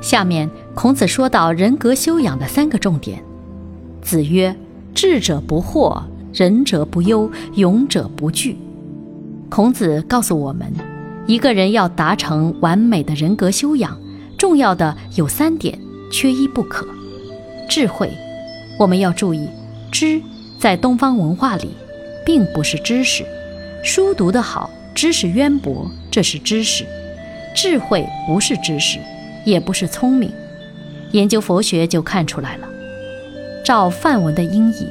下面，孔子说到人格修养的三个重点。子曰：“智者不惑，仁者不忧，勇者不惧。”孔子告诉我们，一个人要达成完美的人格修养，重要的有三点，缺一不可。智慧，我们要注意，知在东方文化里，并不是知识。书读得好，知识渊博，这是知识；智慧不是知识。也不是聪明，研究佛学就看出来了。照梵文的音译，“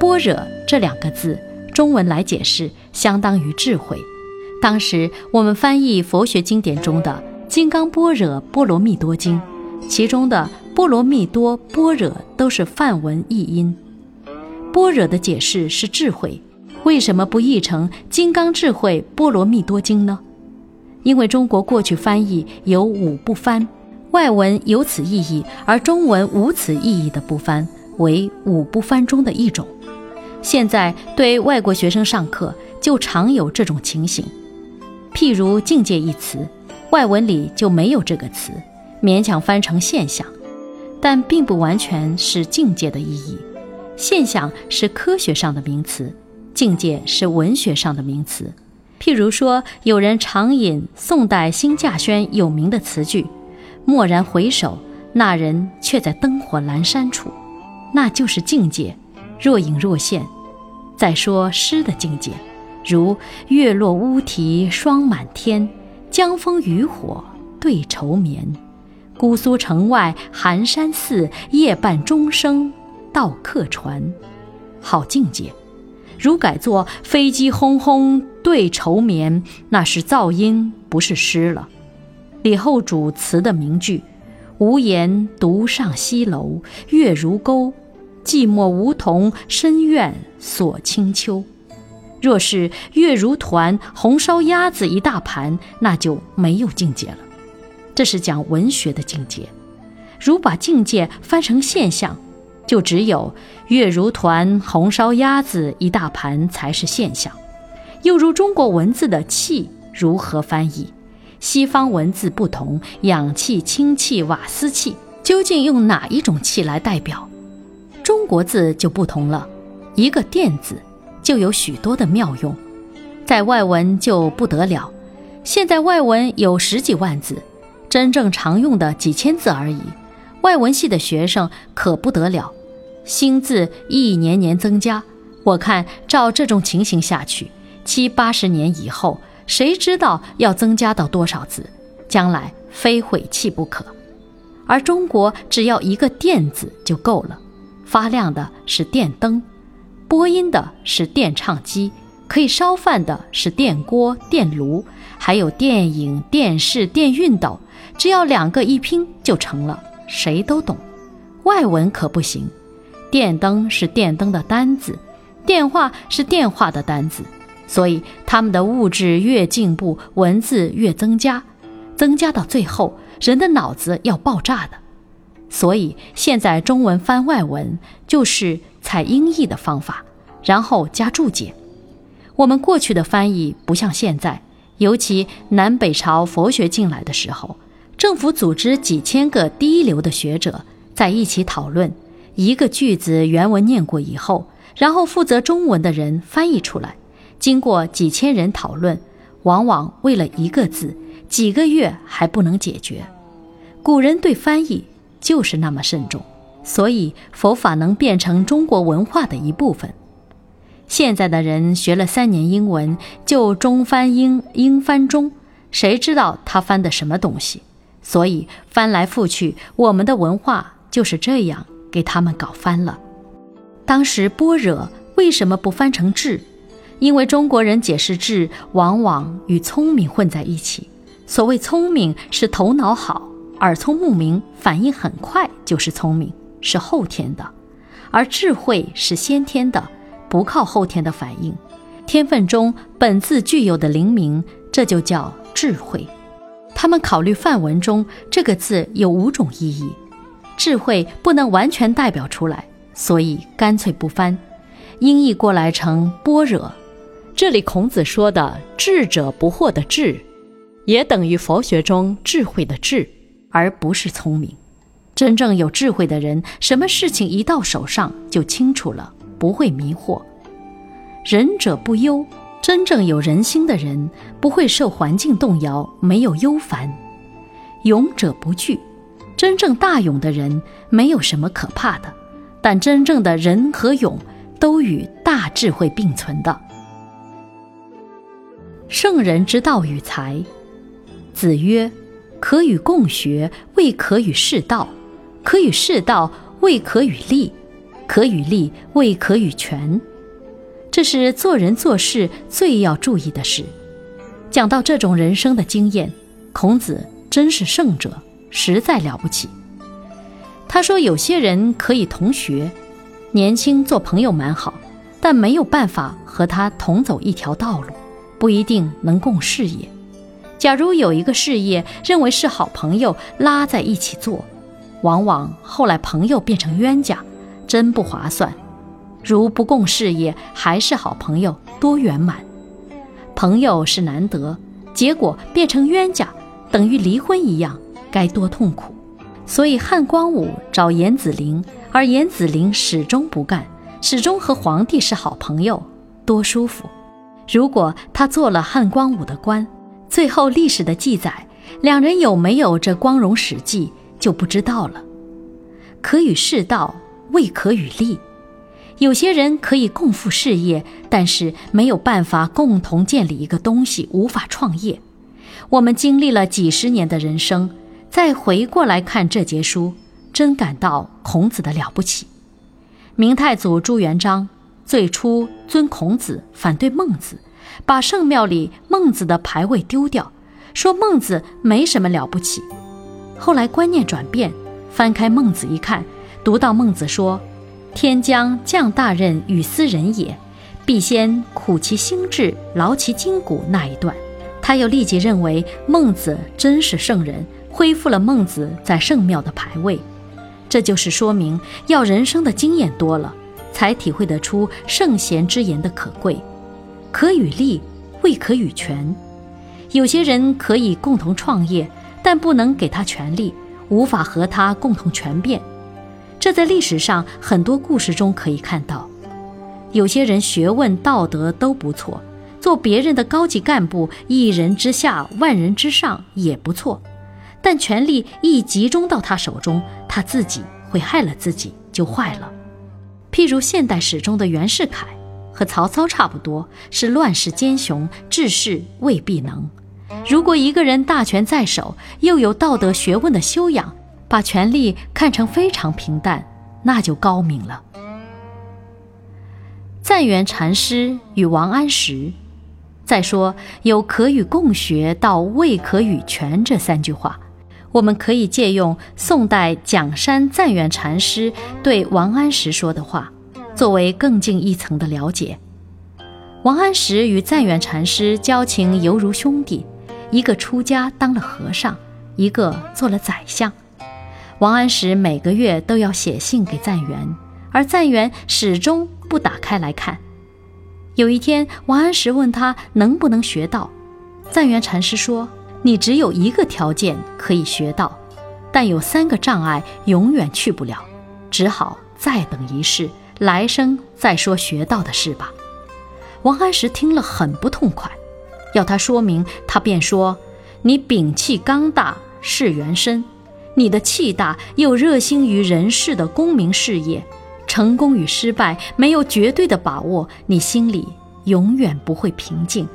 般若”这两个字，中文来解释，相当于智慧。当时我们翻译佛学经典中的《金刚般若波罗蜜多经》，其中的“波罗蜜多”“般若”都是梵文译音。般若的解释是智慧，为什么不译成《金刚智慧波罗蜜多经》呢？因为中国过去翻译有五不翻。外文有此意义，而中文无此意义的不翻为五不翻中的一种。现在对外国学生上课，就常有这种情形。譬如“境界”一词，外文里就没有这个词，勉强翻成现象，但并不完全是境界的意义。现象是科学上的名词，境界是文学上的名词。譬如说，有人常引宋代辛稼轩有名的词句。蓦然回首，那人却在灯火阑珊处，那就是境界，若隐若现。再说诗的境界，如“月落乌啼霜满天，江枫渔火对愁眠。姑苏城外寒山寺，夜半钟声到客船。”好境界。如改作“飞机轰轰对愁眠”，那是噪音，不是诗了。李后主词的名句：“无言独上西楼，月如钩，寂寞梧桐深院锁清秋。”若是月如团，红烧鸭子一大盘，那就没有境界了。这是讲文学的境界。如把境界翻成现象，就只有月如团、红烧鸭子一大盘才是现象。又如中国文字的气，如何翻译？西方文字不同，氧气、氢气、瓦斯气，究竟用哪一种气来代表？中国字就不同了，一个“电”字就有许多的妙用，在外文就不得了。现在外文有十几万字，真正常用的几千字而已。外文系的学生可不得了，新字一年年增加。我看照这种情形下去，七八十年以后。谁知道要增加到多少字？将来非毁弃不可。而中国只要一个“电”字就够了。发亮的是电灯，播音的是电唱机，可以烧饭的是电锅、电炉，还有电影、电视、电熨斗。只要两个一拼就成了，谁都懂。外文可不行，电灯是电灯的单字，电话是电话的单字。所以，他们的物质越进步，文字越增加，增加到最后，人的脑子要爆炸的。所以，现在中文翻外文就是采音译的方法，然后加注解。我们过去的翻译不像现在，尤其南北朝佛学进来的时候，政府组织几千个第一流的学者在一起讨论，一个句子原文念过以后，然后负责中文的人翻译出来。经过几千人讨论，往往为了一个字，几个月还不能解决。古人对翻译就是那么慎重，所以佛法能变成中国文化的一部分。现在的人学了三年英文，就中翻英，英翻中，谁知道他翻的什么东西？所以翻来覆去，我们的文化就是这样给他们搞翻了。当时般若为什么不翻成智？因为中国人解释智，往往与聪明混在一起。所谓聪明是头脑好，耳聪目明、反应很快就是聪明，是后天的；而智慧是先天的，不靠后天的反应。天分中本自具有的灵明，这就叫智慧。他们考虑范文中这个字有五种意义，智慧不能完全代表出来，所以干脆不翻，音译过来成般若。这里孔子说的“智者不惑”的智，也等于佛学中智慧的智，而不是聪明。真正有智慧的人，什么事情一到手上就清楚了，不会迷惑。仁者不忧。真正有人心的人，不会受环境动摇，没有忧烦；勇者不惧，真正大勇的人，没有什么可怕的。但真正的仁和勇，都与大智慧并存的。圣人之道与才，子曰：可与共学，未可与士道；可与士道，未可与利；可与利，未可与权。这是做人做事最要注意的事。讲到这种人生的经验，孔子真是圣者，实在了不起。他说：“有些人可以同学，年轻做朋友蛮好，但没有办法和他同走一条道路，不一定能共事业。假如有一个事业认为是好朋友拉在一起做，往往后来朋友变成冤家，真不划算。”如不共事业，还是好朋友，多圆满。朋友是难得，结果变成冤家，等于离婚一样，该多痛苦。所以汉光武找严子陵，而严子陵始终不干，始终和皇帝是好朋友，多舒服。如果他做了汉光武的官，最后历史的记载，两人有没有这光荣史记就不知道了。可与世道，未可与利。有些人可以共赴事业，但是没有办法共同建立一个东西，无法创业。我们经历了几十年的人生，再回过来看这节书，真感到孔子的了不起。明太祖朱元璋最初尊孔子，反对孟子，把圣庙里孟子的牌位丢掉，说孟子没什么了不起。后来观念转变，翻开孟子一看，读到孟子说。天将降大任于斯人也，必先苦其心志，劳其筋骨。那一段，他又立即认为孟子真是圣人，恢复了孟子在圣庙的牌位。这就是说明，要人生的经验多了，才体会得出圣贤之言的可贵。可与利，未可与权。有些人可以共同创业，但不能给他权力，无法和他共同权变。这在历史上很多故事中可以看到，有些人学问道德都不错，做别人的高级干部，一人之下万人之上也不错，但权力一集中到他手中，他自己会害了自己，就坏了。譬如现代史中的袁世凯，和曹操差不多，是乱世奸雄，治世未必能。如果一个人大权在手，又有道德学问的修养。把权力看成非常平淡，那就高明了。赞元禅师与王安石，再说有可与共学到未可与权这三句话，我们可以借用宋代蒋山赞元禅师对王安石说的话，作为更进一层的了解。王安石与赞元禅师交情犹如兄弟，一个出家当了和尚，一个做了宰相。王安石每个月都要写信给赞元，而赞元始终不打开来看。有一天，王安石问他能不能学道，赞元禅师说：“你只有一个条件可以学到，但有三个障碍，永远去不了，只好再等一世，来生再说学到的事吧。”王安石听了很不痛快，要他说明，他便说：“你摒气刚大，事缘深。”你的气大，又热心于人世的功名事业，成功与失败没有绝对的把握，你心里永远不会平静，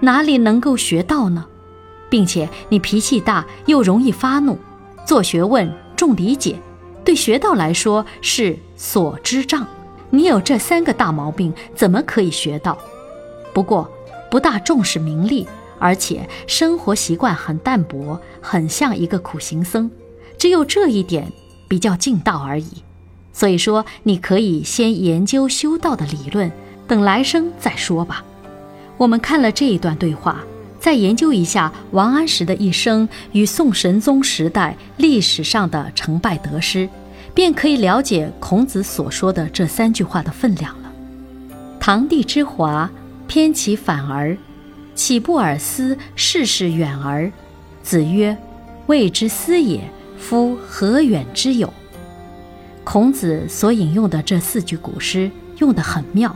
哪里能够学到呢？并且你脾气大，又容易发怒，做学问重理解，对学道来说是所知障。你有这三个大毛病，怎么可以学到？不过不大重视名利，而且生活习惯很淡薄，很像一个苦行僧。只有这一点比较近道而已。所以说，你可以先研究修道的理论，等来生再说吧。我们看了这一段对话，再研究一下王安石的一生与宋神宗时代历史上的成败得失，便可以了解孔子所说的这三句话的分量了。堂弟之华，偏其反而，岂不尔思世事远而？子曰：“未之思也，夫何远之有？”孔子所引用的这四句古诗用得很妙。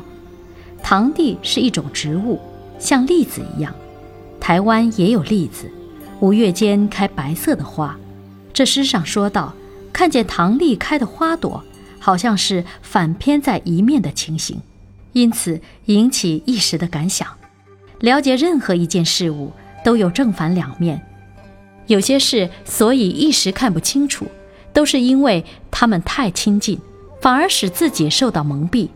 堂棣是一种植物，像栗子一样，台湾也有栗子，五月间开白色的花。这诗上说到，看见唐丽开的花朵，好像是反偏在一面的情形，因此引起一时的感想。了解任何一件事物都有正反两面，有些事所以一时看不清楚。都是因为他们太亲近，反而使自己受到蒙蔽。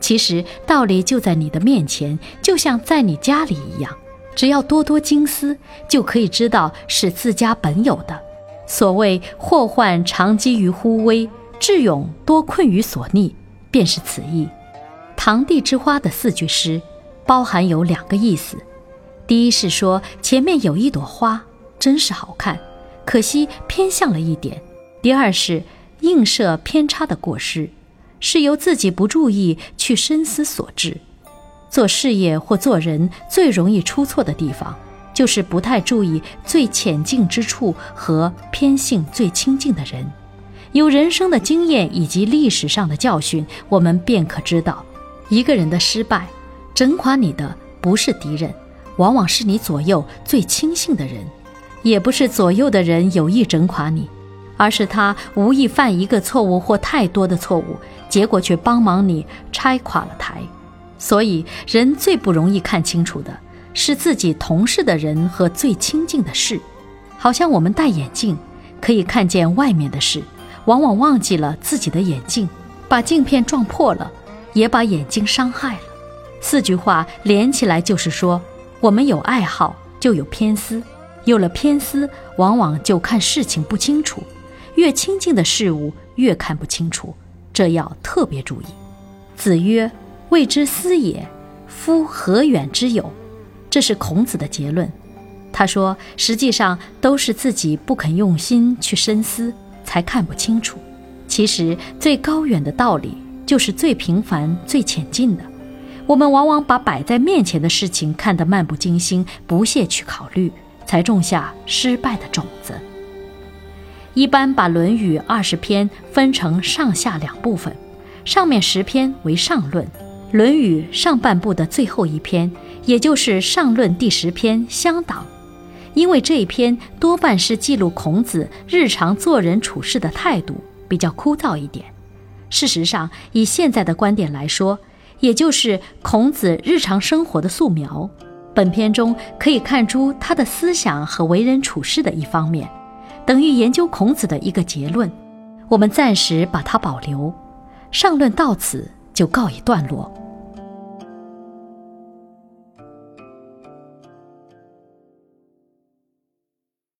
其实道理就在你的面前，就像在你家里一样。只要多多经思，就可以知道是自家本有的。所谓祸患常积于忽微，智勇多困于所逆，便是此意。堂棣之花的四句诗，包含有两个意思：第一是说前面有一朵花，真是好看，可惜偏向了一点。第二是映射偏差的过失，是由自己不注意去深思所致。做事业或做人最容易出错的地方，就是不太注意最浅近之处和偏性最亲近的人。有人生的经验以及历史上的教训，我们便可知道，一个人的失败，整垮你的不是敌人，往往是你左右最亲信的人，也不是左右的人有意整垮你。而是他无意犯一个错误或太多的错误，结果却帮忙你拆垮了台。所以，人最不容易看清楚的是自己同事的人和最亲近的事。好像我们戴眼镜可以看见外面的事，往往忘记了自己的眼镜，把镜片撞破了，也把眼睛伤害了。四句话连起来就是说：我们有爱好就有偏私，有了偏私，往往就看事情不清楚。越亲近的事物越看不清楚，这要特别注意。子曰：“未之思也，夫何远之有？”这是孔子的结论。他说：“实际上都是自己不肯用心去深思，才看不清楚。其实最高远的道理，就是最平凡、最浅近的。我们往往把摆在面前的事情看得漫不经心，不屑去考虑，才种下失败的种子。”一般把《论语》二十篇分成上下两部分，上面十篇为上论，《论语》上半部的最后一篇，也就是上论第十篇乡党，因为这一篇多半是记录孔子日常做人处事的态度，比较枯燥一点。事实上，以现在的观点来说，也就是孔子日常生活的素描。本篇中可以看出他的思想和为人处事的一方面。等于研究孔子的一个结论，我们暂时把它保留。上论到此就告一段落。